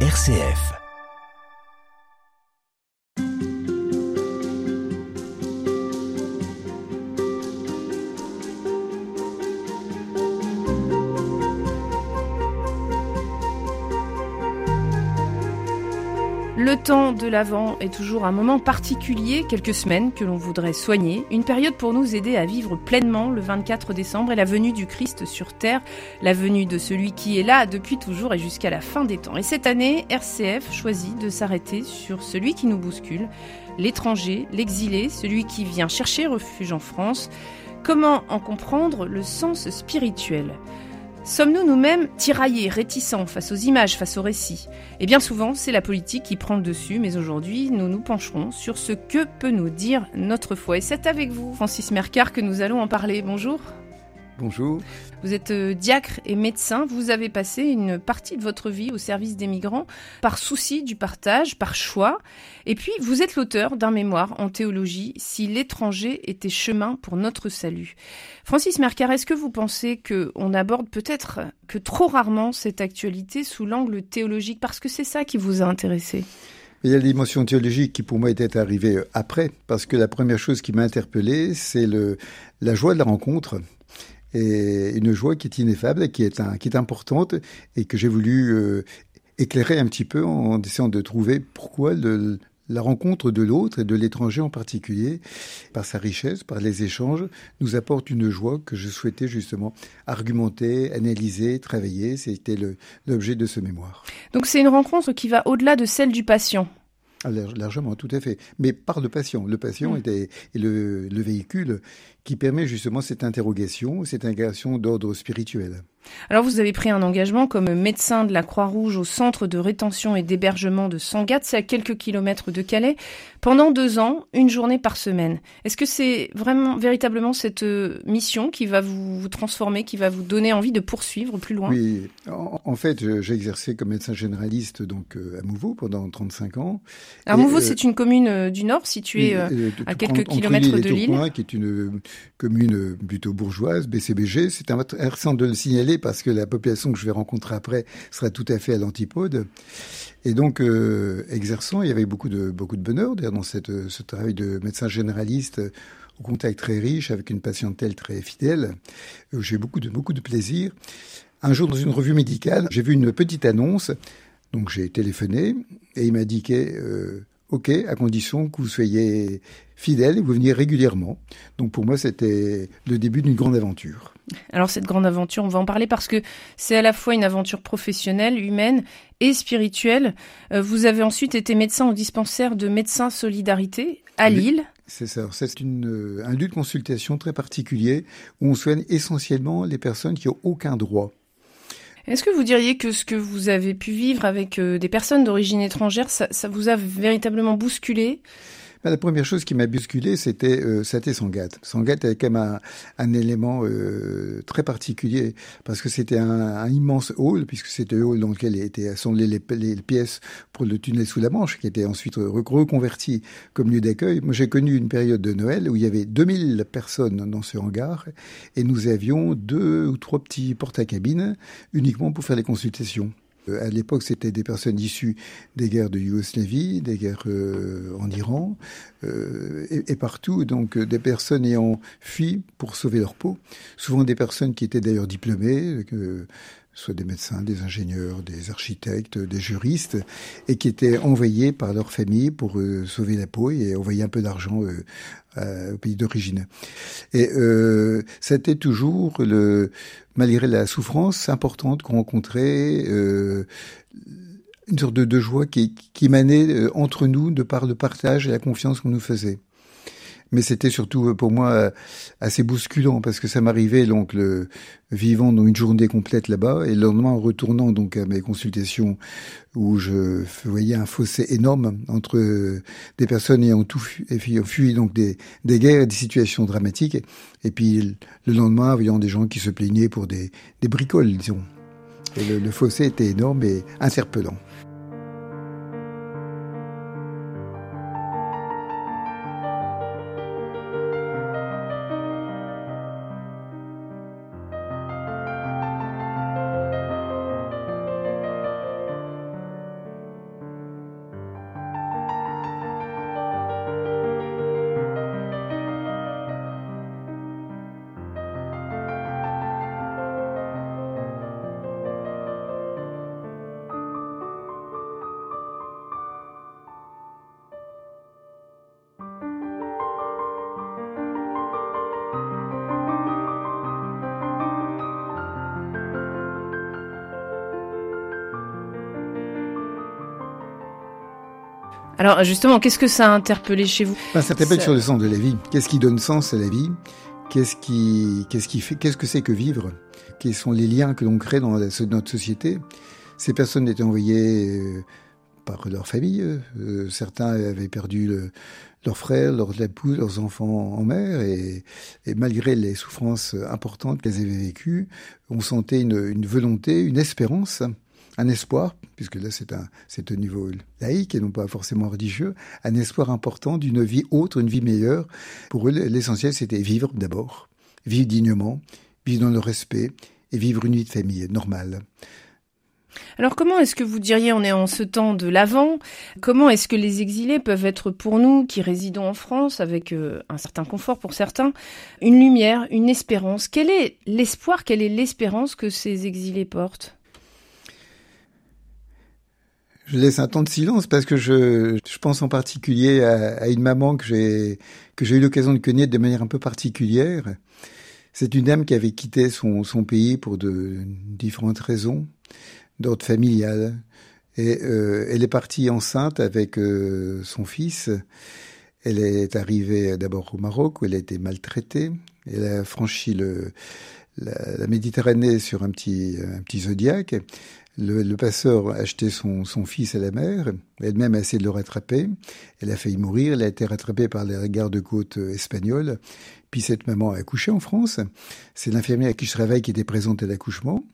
RCF. Temps de l'Avent est toujours un moment particulier, quelques semaines que l'on voudrait soigner, une période pour nous aider à vivre pleinement le 24 décembre et la venue du Christ sur terre, la venue de celui qui est là depuis toujours et jusqu'à la fin des temps. Et cette année, RCF choisit de s'arrêter sur celui qui nous bouscule, l'étranger, l'exilé, celui qui vient chercher refuge en France. Comment en comprendre le sens spirituel? Sommes-nous nous-mêmes tiraillés, réticents face aux images, face aux récits? Et bien souvent, c'est la politique qui prend le dessus, mais aujourd'hui, nous nous pencherons sur ce que peut nous dire notre foi. Et c'est avec vous, Francis Mercard, que nous allons en parler. Bonjour. Bonjour. Vous êtes euh, diacre et médecin. Vous avez passé une partie de votre vie au service des migrants par souci du partage, par choix. Et puis, vous êtes l'auteur d'un mémoire en théologie, Si l'étranger était chemin pour notre salut. Francis Mercard, est-ce que vous pensez qu'on aborde peut-être que trop rarement cette actualité sous l'angle théologique? Parce que c'est ça qui vous a intéressé il y a l'émotion théologique qui pour moi était arrivée après, parce que la première chose qui m'a interpellé, c'est la joie de la rencontre et une joie qui est ineffable, qui est, qui est importante et que j'ai voulu euh, éclairer un petit peu en essayant de trouver pourquoi la rencontre de l'autre et de l'étranger en particulier, par sa richesse, par les échanges, nous apporte une joie que je souhaitais justement argumenter, analyser, travailler. C'était l'objet de ce mémoire. Donc c'est une rencontre qui va au-delà de celle du patient. Ah, largement, tout à fait. Mais par le patient. Le patient mm. est, le, le véhicule qui permet justement cette interrogation, cette interrogation d'ordre spirituel. Alors vous avez pris un engagement comme médecin de la Croix-Rouge au centre de rétention et d'hébergement de Sangatte, c'est à quelques kilomètres de Calais, pendant deux ans, une journée par semaine. Est-ce que c'est vraiment véritablement cette euh, mission qui va vous transformer, qui va vous donner envie de poursuivre plus loin? Oui, en, fait, j'ai exercé comme médecin généraliste donc euh, à Mouveau pendant 35 ans. Alors Mouveau, euh, c'est une commune du Nord située à quelques kilomètres de Lille. qui est une commune plutôt bourgeoise, BCBG. C'est intéressant de le signaler parce que la population que je vais rencontrer après sera tout à fait à l'antipode. Et donc, euh, exerçant, il y avait beaucoup de, beaucoup de bonheur dans cette, ce travail de médecin généraliste au contact très riche avec une patientèle très fidèle. J'ai beaucoup de, beaucoup de plaisir. Un jour, dans une revue médicale, j'ai vu une petite annonce. Donc, j'ai téléphoné et il m'a euh, OK, à condition que vous soyez fidèle et que vous veniez régulièrement. Donc, pour moi, c'était le début d'une grande aventure. Alors cette grande aventure, on va en parler parce que c'est à la fois une aventure professionnelle, humaine et spirituelle. Euh, vous avez ensuite été médecin au dispensaire de Médecins Solidarité à Lille. C'est ça. C'est euh, un lieu de consultation très particulier où on soigne essentiellement les personnes qui n'ont aucun droit. Est-ce que vous diriez que ce que vous avez pu vivre avec euh, des personnes d'origine étrangère, ça, ça vous a véritablement bousculé? Bah, la première chose qui m'a bousculé, c'était euh, c'était Sangatte. Sangatte avait quand même un, élément euh, très particulier parce que c'était un, immense hall, puisque c'était le hall dans lequel étaient assemblées les, pièces pour le tunnel sous la Manche, qui était ensuite reconverti comme lieu d'accueil. Moi, j'ai connu une période de Noël où il y avait 2000 personnes dans ce hangar et nous avions deux ou trois petits portes à cabine uniquement pour faire les consultations. Euh, à l'époque, c'était des personnes issues des guerres de Yougoslavie, des guerres euh, en Iran, euh, et, partout, donc des personnes ayant fui pour sauver leur peau. Souvent des personnes qui étaient d'ailleurs diplômées, soit des médecins, des ingénieurs, des architectes, des juristes, et qui étaient envoyés par leur famille pour sauver la peau et envoyer un peu d'argent au pays d'origine. Et euh, c'était toujours le, malgré la souffrance importante qu'on rencontrait, euh, une sorte de, de joie qui, qui émanait euh, entre nous de par le partage et la confiance qu'on nous faisait mais c'était surtout euh, pour moi euh, assez bousculant parce que ça m'arrivait donc le vivant dans une journée complète là-bas et le lendemain en retournant donc à mes consultations où je voyais un fossé énorme entre euh, des personnes ayant tout fui, fui donc des, guerres et des situations dramatiques et puis le lendemain voyant des gens qui se plaignaient pour des, des bricoles disons et le, le fossé était énorme et interpellant. Alors justement, qu'est-ce que ça a interpellé chez vous ben, Ça interpelle sur le sens de la vie. Qu'est-ce qui donne sens à la vie? Qu'est-ce qui, qu'est-ce qui fait, qu'est-ce que c'est que vivre? Quels sont les liens que l'on crée dans notre société? Ces personnes étaient envoyées euh, par leur famille. Euh, certains avaient perdu le, leurs frères, leurs leurs enfants en mer, et, et malgré les souffrances importantes qu'elles avaient vécues, on sentait une, une volonté, une espérance un espoir, puisque là c'est un c'est au niveau laïque et non pas forcément religieux, un espoir important d'une vie autre, une vie meilleure. Pour eux, l'essentiel c'était vivre d'abord, vivre dignement, vivre dans le respect et vivre une vie de famille normale. Alors comment est-ce que vous diriez, on est en ce temps de l'avant, comment est-ce que les exilés peuvent être pour nous qui résidons en France avec euh, un certain confort pour certains, une lumière, une espérance? Quel est l'espoir, quelle est l'espérance que ces exilés portent? Je laisse un temps de silence parce que je, je pense en particulier à, à une maman que j'ai que j'ai eu l'occasion de connaître de manière un peu particulière. C'est une dame qui avait quitté son, son pays pour de différentes raisons d'ordre familial. Et euh, elle est partie enceinte avec euh, son fils. Elle est arrivée d'abord au Maroc où elle a été maltraitée. Elle a franchi le, la, la Méditerranée sur un petit, un petit zodiaque. Le, le, passeur a acheté son, son, fils à la mer. Elle-même a essayé de le rattraper. Elle a failli mourir. Elle a été rattrapée par les gardes-côtes espagnols. Puis cette maman a accouché en France. C'est l'infirmière qui se réveille qui était présente à l'accouchement.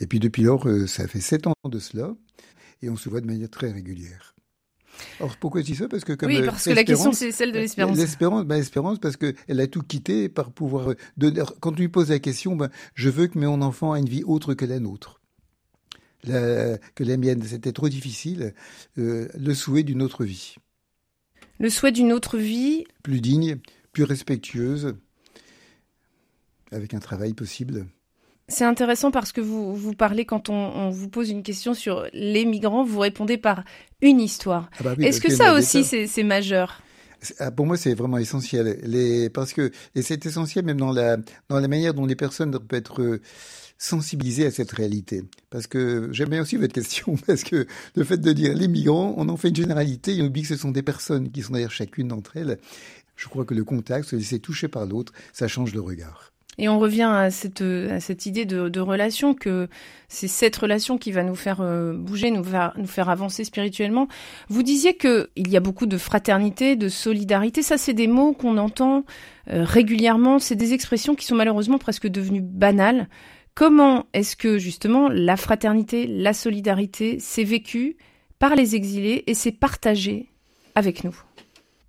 Et puis depuis lors, euh, ça fait sept ans de cela. Et on se voit de manière très régulière. Alors pourquoi je dis ça? Parce que comme oui, parce que la question c'est celle de l'espérance. L'espérance, ben, l'espérance parce que elle a tout quitté par pouvoir donner. Quand tu lui poses la question, ben, je veux que mon enfant ait une vie autre que la nôtre que la mienne. C'était trop difficile. Euh, le souhait d'une autre vie. Le souhait d'une autre vie Plus digne, plus respectueuse, avec un travail possible. C'est intéressant parce que vous, vous parlez, quand on, on, vous pose une question sur les migrants, vous répondez par une histoire. Ah bah oui, Est-ce que ça aussi, c'est majeur? Pour moi, c'est vraiment essentiel. Parce que, et c'est essentiel même dans la, dans la manière dont les personnes peuvent être sensibiliser à cette réalité. Parce que j'aime bien aussi votre question, parce que le fait de dire les migrants, on en fait une généralité, et on oublie que ce sont des personnes qui sont derrière chacune d'entre elles. Je crois que le contact, se laisser toucher par l'autre, ça change le regard. Et on revient à cette, cette idée de, relation, que c'est cette relation qui va nous faire euh, bouger, nous faire, avancer spirituellement. Vous disiez qu'il y a beaucoup de fraternité, de solidarité. Ça, c'est des mots qu'on entend euh, régulièrement. C'est des expressions qui sont malheureusement presque devenues banales. Comment est-ce que justement la fraternité, la solidarité s'est vécue par les exilés et s'est partagée avec nous?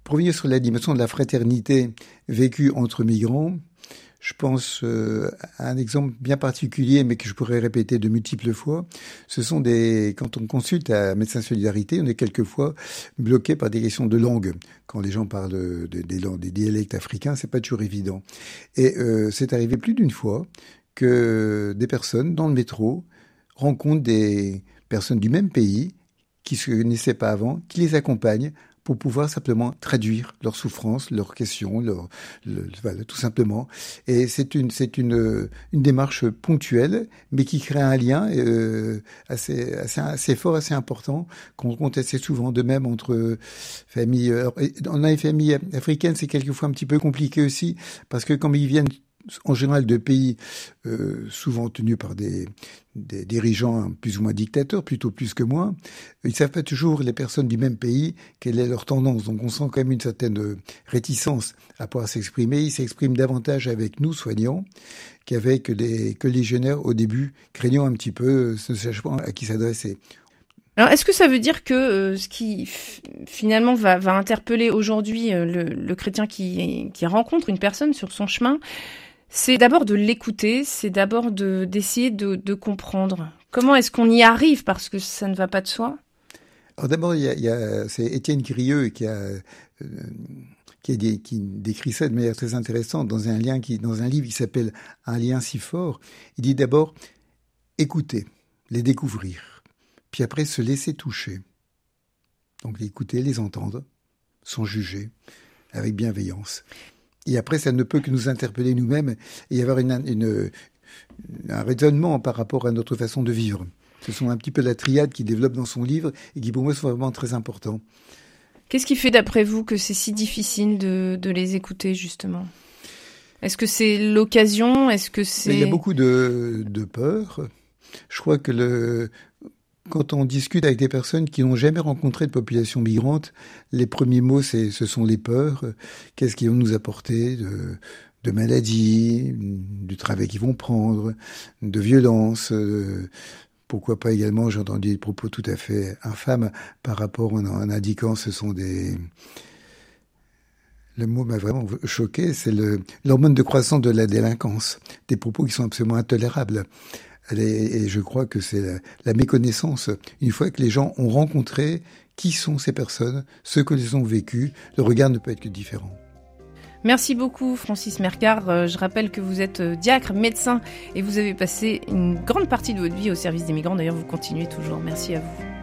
Pour revenir sur la dimension de la fraternité vécue entre migrants, je pense euh, à un exemple bien particulier, mais que je pourrais répéter de multiples fois. Ce sont des, quand on consulte à Médecins Solidarité, on est quelquefois bloqué par des questions de langue. Quand les gens parlent de, des, des dialectes africains, c'est pas toujours évident. Et euh, c'est arrivé plus d'une fois que des personnes dans le métro rencontrent des personnes du même pays qui se connaissaient pas avant, qui les accompagnent pour pouvoir simplement traduire leurs souffrances, leurs questions, leur, voilà, tout simplement. Et c'est une, c'est une, une démarche ponctuelle, mais qui crée un lien euh, assez, assez, assez fort, assez important, qu'on compte assez souvent. De même entre familles, alors, on a les familles africaines, c'est quelquefois un petit peu compliqué aussi, parce que comme ils viennent en général de pays euh, souvent tenus par des, dirigeants plus ou moins dictateurs, plutôt plus que moins, ils savent pas toujours les personnes du même pays quelle est leur tendance. Donc on sent quand même une certaine réticence à pouvoir s'exprimer. Ils s'expriment davantage avec nous soignants qu'avec les que légionnaires au début, craignant un petit peu, ne sachant pas à qui s'adresser. Alors, est-ce que ça veut dire que euh, ce qui finalement va, interpeller aujourd'hui euh, le, chrétien qui rencontre une personne sur son chemin, c'est d'abord de l'écouter, c'est d'abord de, d'essayer de, de comprendre. Comment est-ce qu'on y arrive parce que ça ne va pas de soi? Alors d'abord, il y a, c'est Étienne Grieux qui a euh, qui, décrit ça de manière très intéressante dans un lien qui dans un livre qui s'appelle Un lien si fort. Il dit d'abord écouter, les découvrir, puis après se laisser toucher. Donc écouter, les entendre, sans juger, avec bienveillance. Et après, ça ne peut que nous interpeller nous-mêmes et y avoir une, une, un raisonnement par rapport à notre façon de vivre. Ce sont un petit peu la triade qu'il développe dans son livre et qui pour moi sont vraiment très importants. Qu'est-ce qui fait d'après vous que c'est si difficile de, de les écouter justement? Est-ce que c'est l'occasion? Est-ce que c'est Il y a beaucoup de, de peur. Je crois que le, quand on discute avec des personnes qui n'ont jamais rencontré de population migrante, les premiers mots, c'est, ce sont les peurs. Qu'est-ce qu'ils vont nous apporter de, maladies, du travail qu'ils vont prendre, de violence. pourquoi pas également, j'ai entendu des propos tout à fait infâmes par rapport en, en indiquant ce sont des... Le mot m'a vraiment choqué, c'est l'hormone de croissance de la délinquance. Des propos qui sont absolument intolérables. Et je crois que c'est la, méconnaissance. Une fois que les gens ont rencontré qui sont ces personnes, ce que les ont vécu, le regard ne peut être que différent. Merci beaucoup Francis Mercard. Euh, je rappelle que vous êtes euh, diacre, médecin et vous avez passé une grande partie de votre vie au service des migrants. D'ailleurs, vous continuez toujours. Merci à vous.